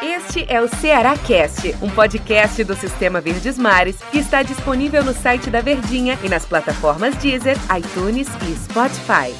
Este é o Ceará Cast, um podcast do Sistema Verdes Mares que está disponível no site da Verdinha e nas plataformas Deezer, iTunes e Spotify.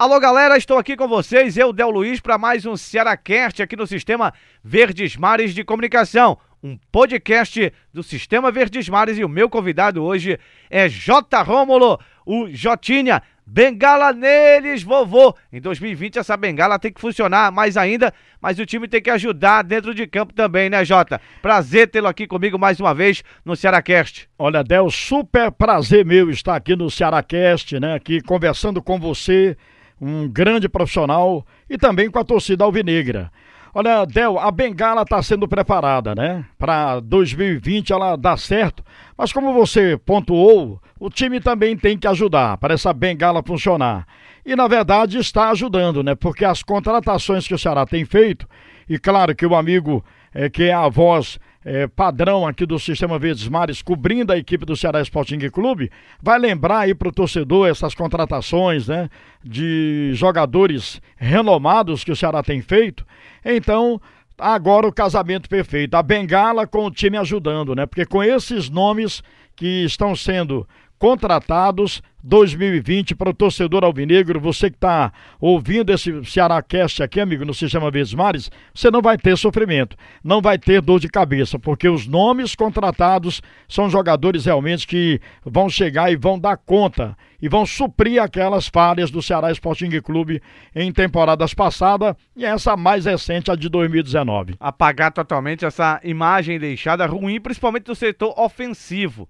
Alô galera, estou aqui com vocês, eu, Del Luiz, para mais um Ceará Cast aqui no Sistema Verdes Mares de Comunicação, um podcast do Sistema Verdes Mares e o meu convidado hoje é J. Rômulo, o Jotinha, Bengala neles, vovô. Em 2020 essa bengala tem que funcionar mais ainda, mas o time tem que ajudar dentro de campo também, né, Jota? Prazer tê-lo aqui comigo mais uma vez no Cearacast. Olha, Del, super prazer meu estar aqui no Cearacast, né? Aqui conversando com você, um grande profissional e também com a torcida alvinegra. Olha, Del, a bengala está sendo preparada, né? Para 2020 ela dá certo. Mas como você pontuou, o time também tem que ajudar para essa bengala funcionar. E na verdade está ajudando, né? Porque as contratações que o Ceará tem feito, e claro que o amigo é, que é a voz é, padrão aqui do Sistema Verdes Mares, cobrindo a equipe do Ceará Sporting Clube, vai lembrar aí para o torcedor essas contratações, né? De jogadores renomados que o Ceará tem feito. Então, agora o casamento perfeito. A bengala com o time ajudando, né? Porque com esses nomes que estão sendo contratados 2020 para o torcedor alvinegro, você que está ouvindo esse Ceará Cast aqui, amigo, no Sistema Verdes Mares, você não vai ter sofrimento, não vai ter dor de cabeça, porque os nomes contratados são jogadores realmente que vão chegar e vão dar conta e vão suprir aquelas falhas do Ceará Sporting Clube em temporadas passadas e essa mais recente, a de 2019. Apagar totalmente essa imagem deixada ruim, principalmente do setor ofensivo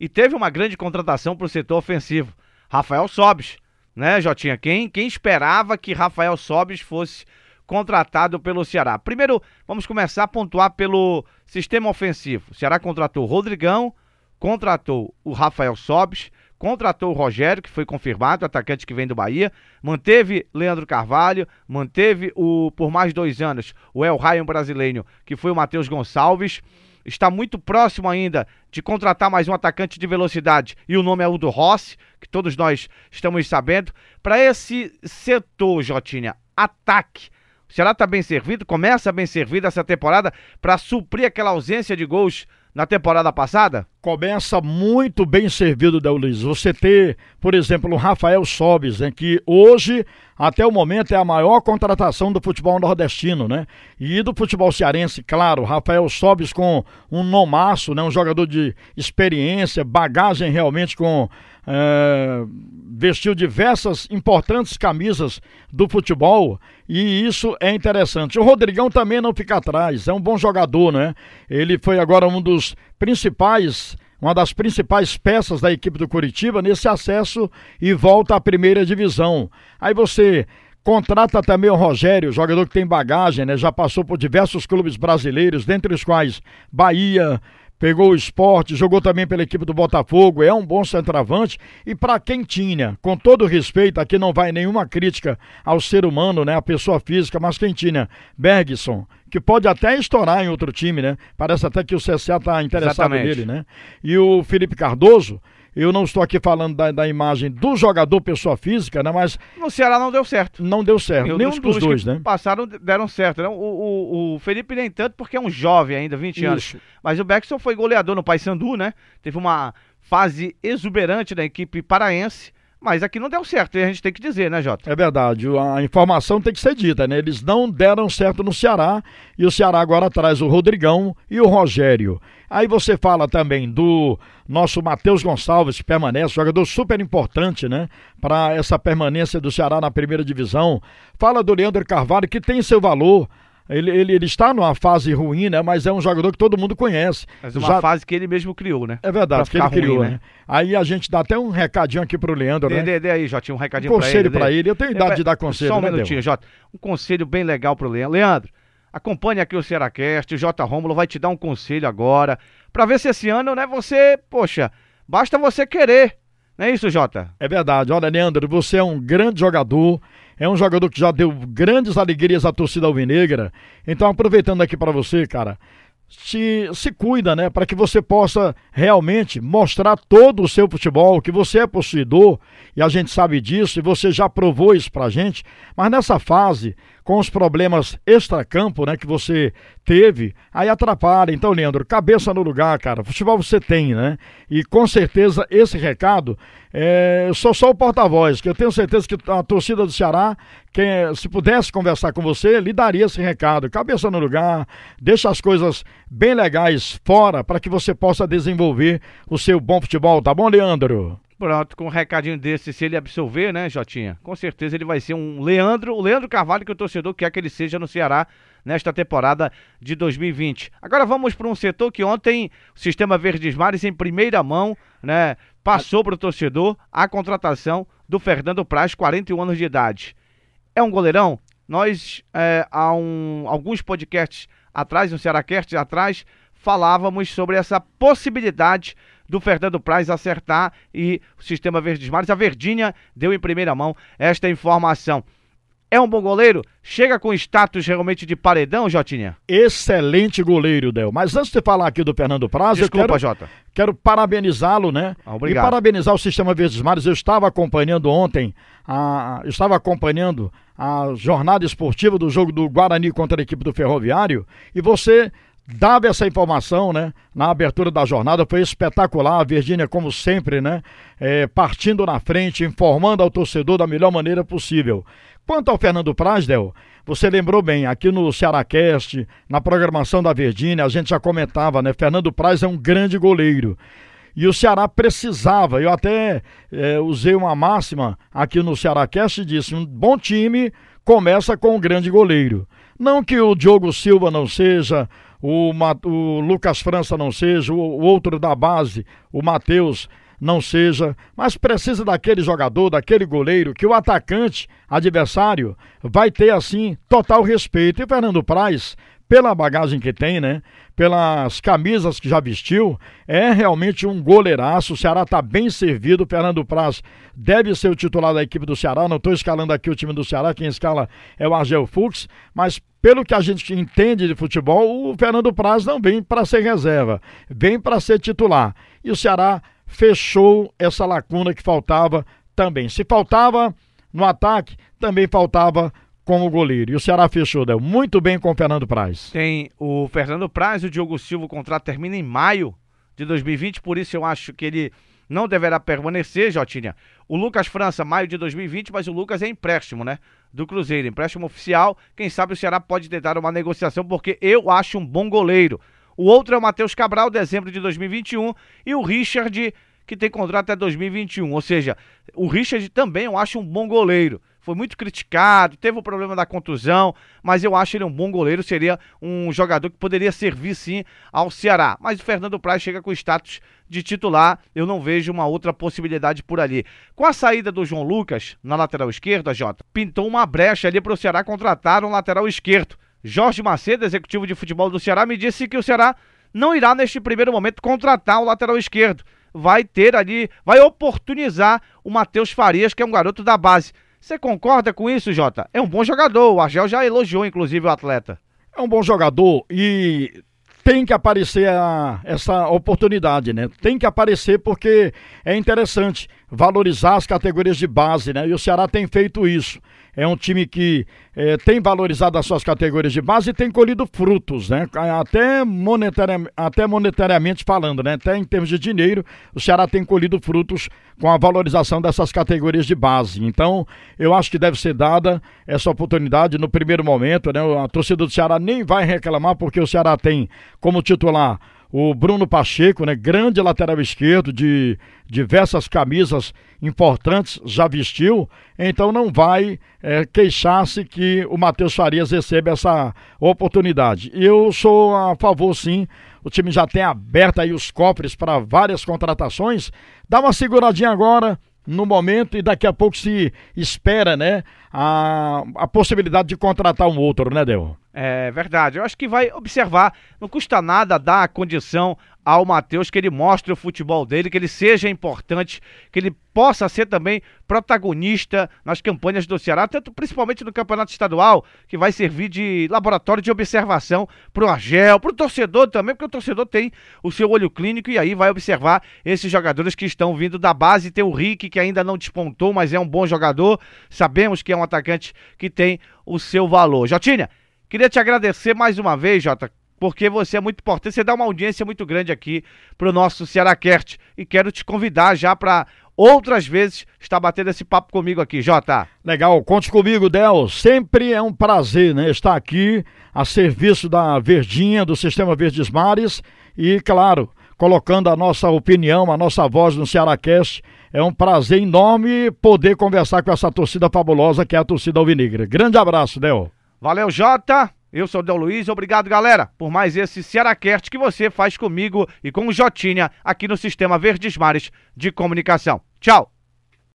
e teve uma grande contratação para o setor ofensivo. Rafael Sobis, né, Jotinha? Quem, quem esperava que Rafael Sobis fosse contratado pelo Ceará? Primeiro, vamos começar a pontuar pelo sistema ofensivo. O Ceará contratou o Rodrigão, contratou o Rafael Sobis, contratou o Rogério, que foi confirmado, atacante que vem do Bahia, manteve Leandro Carvalho, manteve o por mais dois anos o El Ryan brasileiro, que foi o Matheus Gonçalves está muito próximo ainda de contratar mais um atacante de velocidade e o nome é o do Rossi, que todos nós estamos sabendo. Para esse setor, Jotinha, ataque. O Ceará está bem servido, começa bem servido essa temporada para suprir aquela ausência de gols na temporada passada? Começa muito bem servido, Del Luiz. Você ter, por exemplo, o Rafael Sobes, né, que hoje, até o momento, é a maior contratação do futebol nordestino, né? E do futebol cearense, claro. Rafael Sobes com um nomaço, né? Um jogador de experiência, bagagem realmente com é, vestiu diversas importantes camisas do futebol e isso é interessante. O Rodrigão também não fica atrás, é um bom jogador, né? Ele foi agora um dos principais uma das principais peças da equipe do Curitiba nesse acesso e volta à primeira divisão. Aí você contrata também o Rogério, jogador que tem bagagem, né? Já passou por diversos clubes brasileiros, dentre os quais Bahia, pegou o esporte, jogou também pela equipe do Botafogo, é um bom centroavante. E para quem tinha, com todo respeito, aqui não vai nenhuma crítica ao ser humano, né, a pessoa física, mas quem tinha, Bergson, que pode até estourar em outro time, né? Parece até que o CSA está interessado Exatamente. nele, né? E o Felipe Cardoso, eu não estou aqui falando da, da, imagem do jogador pessoa física, né? Mas. No Ceará não deu certo. Não deu certo. Nenhum dos, dos dois, né? Passaram, deram certo. Né? O, o, o, Felipe nem tanto, porque é um jovem ainda, 20 Isso. anos. Mas o Beckson foi goleador no Paysandu, né? Teve uma fase exuberante da equipe paraense. Mas aqui não deu certo, e a gente tem que dizer, né, Jota? É verdade, a informação tem que ser dita, né? Eles não deram certo no Ceará e o Ceará agora traz o Rodrigão e o Rogério. Aí você fala também do nosso Matheus Gonçalves, que permanece, jogador super importante, né? Para essa permanência do Ceará na primeira divisão. Fala do Leandro Carvalho, que tem seu valor. Ele, ele, ele, está numa fase ruim, né? Mas é um jogador que todo mundo conhece. Mas uma Já... fase que ele mesmo criou, né? É verdade, que ele ruim, criou, né? né? Aí a gente dá até um recadinho aqui pro Leandro, dê, né? Dê, dê aí, Jotinho, um recadinho um conselho pra ele. ele. Eu tenho idade é, de dar conselho, Só um né, minutinho, Jota. Um conselho bem legal pro Leandro. Leandro, acompanhe aqui o Cearacast, o J. Rômulo vai te dar um conselho agora, pra ver se esse ano, né, você, poxa, basta você querer. Não é isso, Jota? É verdade. Olha, Leandro, você é um grande jogador é um jogador que já deu grandes alegrias à torcida alvinegra. Então, aproveitando aqui para você, cara, se, se cuida, né? Para que você possa realmente mostrar todo o seu futebol, que você é possuidor, e a gente sabe disso, e você já provou isso pra gente. Mas nessa fase, com os problemas extra-campo, né, que você teve, aí atrapalha. Então, Leandro, cabeça no lugar, cara. Futebol você tem, né? E com certeza esse recado, é, sou só o porta-voz, que eu tenho certeza que a torcida do Ceará, que, se pudesse conversar com você, lhe daria esse recado. Cabeça no lugar, deixa as coisas bem legais fora para que você possa desenvolver o seu bom futebol, tá bom, Leandro? Pronto, com um recadinho desse, se ele absolver, né, Jotinha? Com certeza ele vai ser um Leandro, o Leandro Carvalho que o torcedor quer que ele seja no Ceará nesta temporada de 2020. Agora vamos para um setor que ontem o Sistema Verdes Mares em primeira mão, né, passou para o torcedor a contratação do Fernando Praz, 41 anos de idade. É um goleirão? Nós, é, há um, alguns podcasts atrás, um Cearacast atrás, falávamos sobre essa possibilidade do Fernando Praz acertar e o sistema Verdes Mares. A Verdinha deu em primeira mão esta informação. É um bom goleiro? Chega com status realmente de paredão, Jotinha? Excelente goleiro, Del. Mas antes de falar aqui do Fernando Praz, Desculpa, eu quero, Jota. quero parabenizá-lo, né? Ah, obrigado. E parabenizar o Sistema Verdes Mares. Eu estava acompanhando ontem, a, estava acompanhando a jornada esportiva do jogo do Guarani contra a equipe do Ferroviário e você dava essa informação, né? Na abertura da jornada, foi espetacular. A Virgínia, como sempre, né? É, partindo na frente, informando ao torcedor da melhor maneira possível. Quanto ao Fernando Prasdel, você lembrou bem, aqui no Cearacast, na programação da Virgínia, a gente já comentava, né? Fernando Praz é um grande goleiro. E o Ceará precisava, eu até é, usei uma máxima aqui no Cearacast e disse: um bom time começa com um grande goleiro. Não que o Diogo Silva não seja, o, o Lucas França não seja, o, o outro da base, o Matheus não seja, mas precisa daquele jogador, daquele goleiro, que o atacante adversário vai ter assim total respeito. E Fernando Praz, pela bagagem que tem, né? Pelas camisas que já vestiu, é realmente um goleiraço. O Ceará está bem servido. Fernando Praz deve ser o titular da equipe do Ceará. Não estou escalando aqui o time do Ceará, quem escala é o Argel Fux, mas pelo que a gente entende de futebol, o Fernando Praz não vem para ser reserva, vem para ser titular. E o Ceará fechou essa lacuna que faltava também. Se faltava no ataque, também faltava como goleiro. E o Ceará fechou, deu muito bem com o Fernando Praz. Tem o Fernando Praz e o Diogo Silva, o contrato termina em maio de 2020, por isso eu acho que ele não deverá permanecer, Jotinha. O Lucas França, maio de 2020, mas o Lucas é empréstimo, né? Do Cruzeiro, empréstimo oficial. Quem sabe o Ceará pode tentar uma negociação, porque eu acho um bom goleiro. O outro é o Matheus Cabral, dezembro de 2021, e o Richard, que tem contrato até 2021. Ou seja, o Richard também eu acho um bom goleiro. Foi muito criticado, teve o problema da contusão, mas eu acho ele um bom goleiro, seria um jogador que poderia servir sim ao Ceará. Mas o Fernando Praz chega com status de titular, eu não vejo uma outra possibilidade por ali. Com a saída do João Lucas na lateral esquerda, Jota, pintou uma brecha ali para o Ceará contratar um lateral esquerdo. Jorge Macedo, executivo de futebol do Ceará, me disse que o Ceará não irá neste primeiro momento contratar o lateral esquerdo. Vai ter ali, vai oportunizar o Matheus Farias, que é um garoto da base. Você concorda com isso, Jota? É um bom jogador. O Argel já elogiou, inclusive, o atleta. É um bom jogador e tem que aparecer a, essa oportunidade, né? Tem que aparecer porque é interessante valorizar as categorias de base, né? E o Ceará tem feito isso é um time que é, tem valorizado as suas categorias de base e tem colhido frutos, né? Até, até monetariamente falando, né? Até em termos de dinheiro, o Ceará tem colhido frutos com a valorização dessas categorias de base. Então, eu acho que deve ser dada essa oportunidade no primeiro momento, né? A torcida do Ceará nem vai reclamar porque o Ceará tem como titular o Bruno Pacheco, né, grande lateral esquerdo de diversas camisas importantes, já vestiu, então não vai é, queixar-se que o Matheus Farias receba essa oportunidade. Eu sou a favor, sim, o time já tem aberto aí os cofres para várias contratações, dá uma seguradinha agora, no momento e daqui a pouco se espera, né, a, a possibilidade de contratar um outro, né, Del? É verdade. Eu acho que vai observar. Não custa nada dar a condição ao Matheus que ele mostre o futebol dele, que ele seja importante, que ele possa ser também protagonista nas campanhas do Ceará, tanto principalmente no campeonato estadual, que vai servir de laboratório de observação para o Argel, para o torcedor também, porque o torcedor tem o seu olho clínico e aí vai observar esses jogadores que estão vindo da base. Tem o Rick, que ainda não despontou, mas é um bom jogador. Sabemos que é um atacante que tem o seu valor. Jotinha, queria te agradecer mais uma vez, Jota, porque você é muito importante, você dá uma audiência muito grande aqui pro nosso Cearacast e quero te convidar já para outras vezes estar batendo esse papo comigo aqui, Jota. Legal, conte comigo, Del. Sempre é um prazer, né, estar aqui a serviço da Verdinha, do Sistema Verdes Mares e, claro, colocando a nossa opinião, a nossa voz no Cearacast. É um prazer enorme poder conversar com essa torcida fabulosa que é a torcida alvinegra. Grande abraço, Del. Valeu, Jota. Eu sou o Del Luiz, obrigado galera por mais esse Cearacast que você faz comigo e com o Jotinha aqui no Sistema Verdes Mares de Comunicação. Tchau!